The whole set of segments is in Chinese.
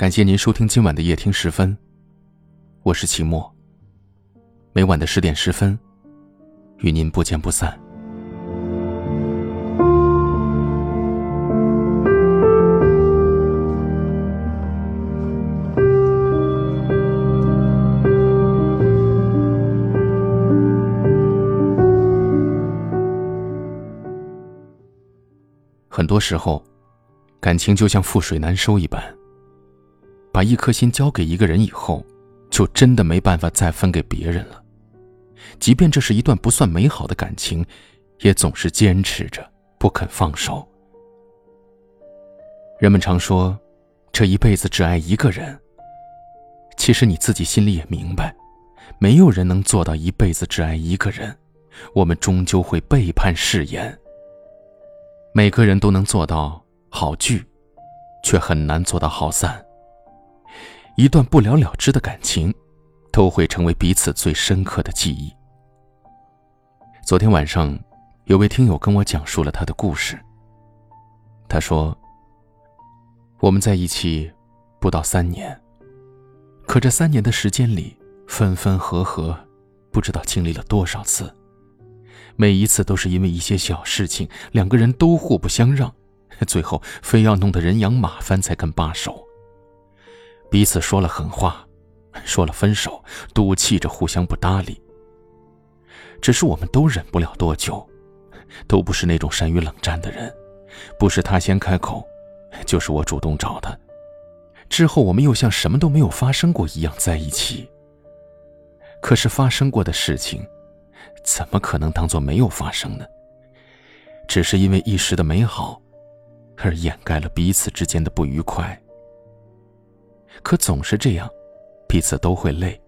感谢您收听今晚的夜听十分，我是齐墨。每晚的十点十分，与您不见不散。很多时候，感情就像覆水难收一般。把一颗心交给一个人以后，就真的没办法再分给别人了。即便这是一段不算美好的感情，也总是坚持着不肯放手。人们常说，这一辈子只爱一个人。其实你自己心里也明白，没有人能做到一辈子只爱一个人。我们终究会背叛誓言。每个人都能做到好聚，却很难做到好散。一段不了了之的感情，都会成为彼此最深刻的记忆。昨天晚上，有位听友跟我讲述了他的故事。他说：“我们在一起不到三年，可这三年的时间里，分分合合，不知道经历了多少次。每一次都是因为一些小事情，两个人都互不相让，最后非要弄得人仰马翻才肯罢手。”彼此说了狠话，说了分手，赌气着互相不搭理。只是我们都忍不了多久，都不是那种善于冷战的人，不是他先开口，就是我主动找他。之后我们又像什么都没有发生过一样在一起。可是发生过的事情，怎么可能当做没有发生呢？只是因为一时的美好，而掩盖了彼此之间的不愉快。可总是这样，彼此都会累，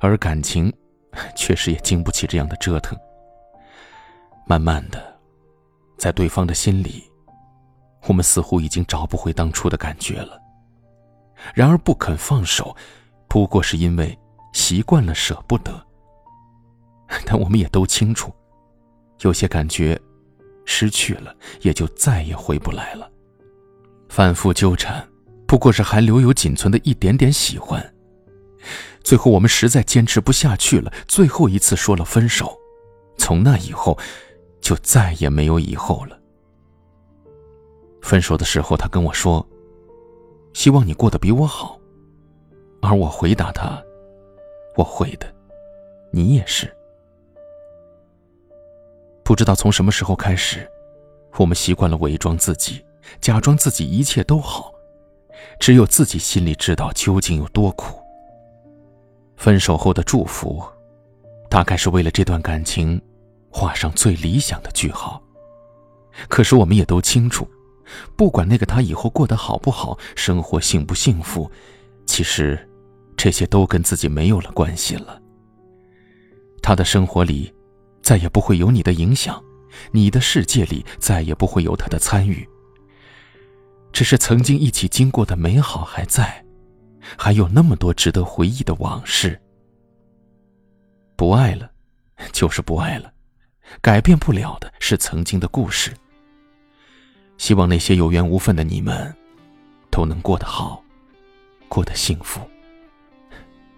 而感情确实也经不起这样的折腾。慢慢的，在对方的心里，我们似乎已经找不回当初的感觉了。然而不肯放手，不过是因为习惯了舍不得。但我们也都清楚，有些感觉失去了，也就再也回不来了。反复纠缠。不过是还留有仅存的一点点喜欢。最后我们实在坚持不下去了，最后一次说了分手。从那以后，就再也没有以后了。分手的时候，他跟我说：“希望你过得比我好。”而我回答他：“我会的，你也是。”不知道从什么时候开始，我们习惯了伪装自己，假装自己一切都好。只有自己心里知道究竟有多苦。分手后的祝福，大概是为了这段感情画上最理想的句号。可是我们也都清楚，不管那个他以后过得好不好，生活幸不幸福，其实这些都跟自己没有了关系了。他的生活里再也不会有你的影响，你的世界里再也不会有他的参与。只是曾经一起经过的美好还在，还有那么多值得回忆的往事。不爱了，就是不爱了，改变不了的是曾经的故事。希望那些有缘无分的你们，都能过得好，过得幸福。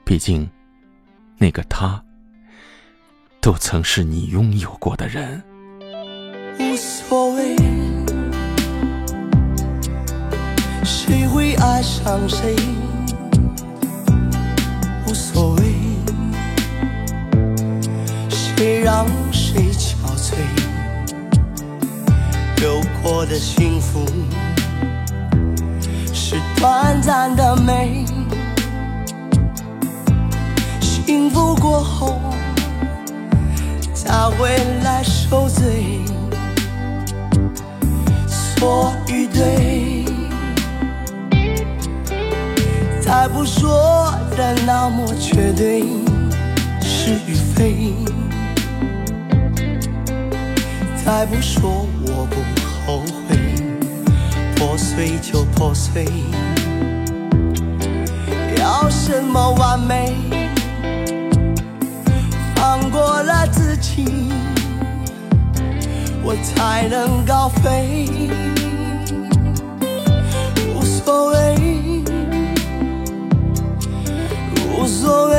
毕竟，那个他，都曾是你拥有过的人。无所谓。谁会爱上谁？无所谓，谁让谁憔悴，有过的幸福是短暂的美，幸福过后才会再不说的那么绝对，是与非。再不说我不后悔，破碎就破碎。要什么完美？放过了自己，我才能高飞。无所谓。os.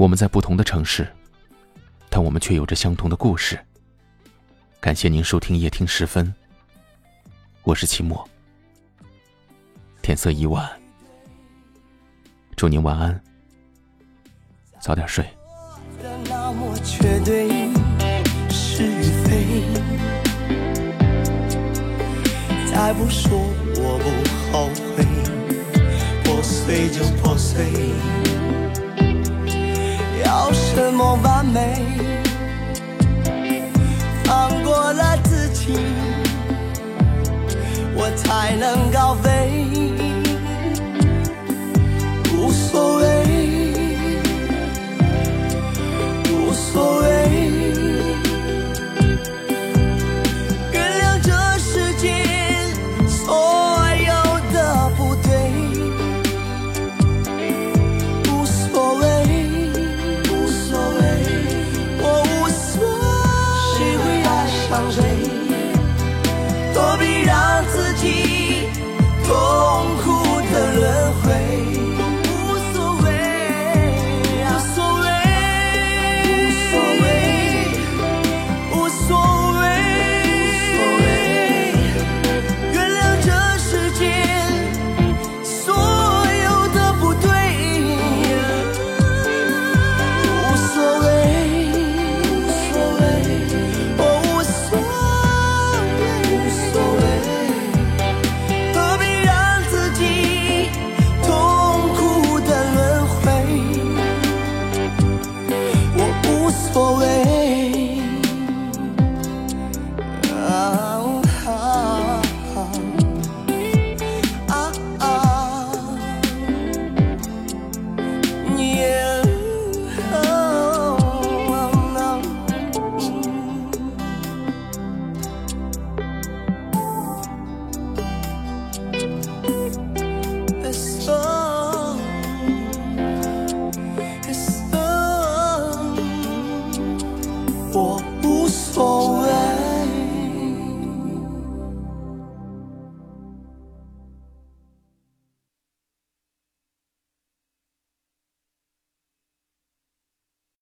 我们在不同的城市，但我们却有着相同的故事。感谢您收听夜听时分，我是齐墨。天色已晚，祝您晚安，早点睡。再不说我不后悔，破碎就破碎。我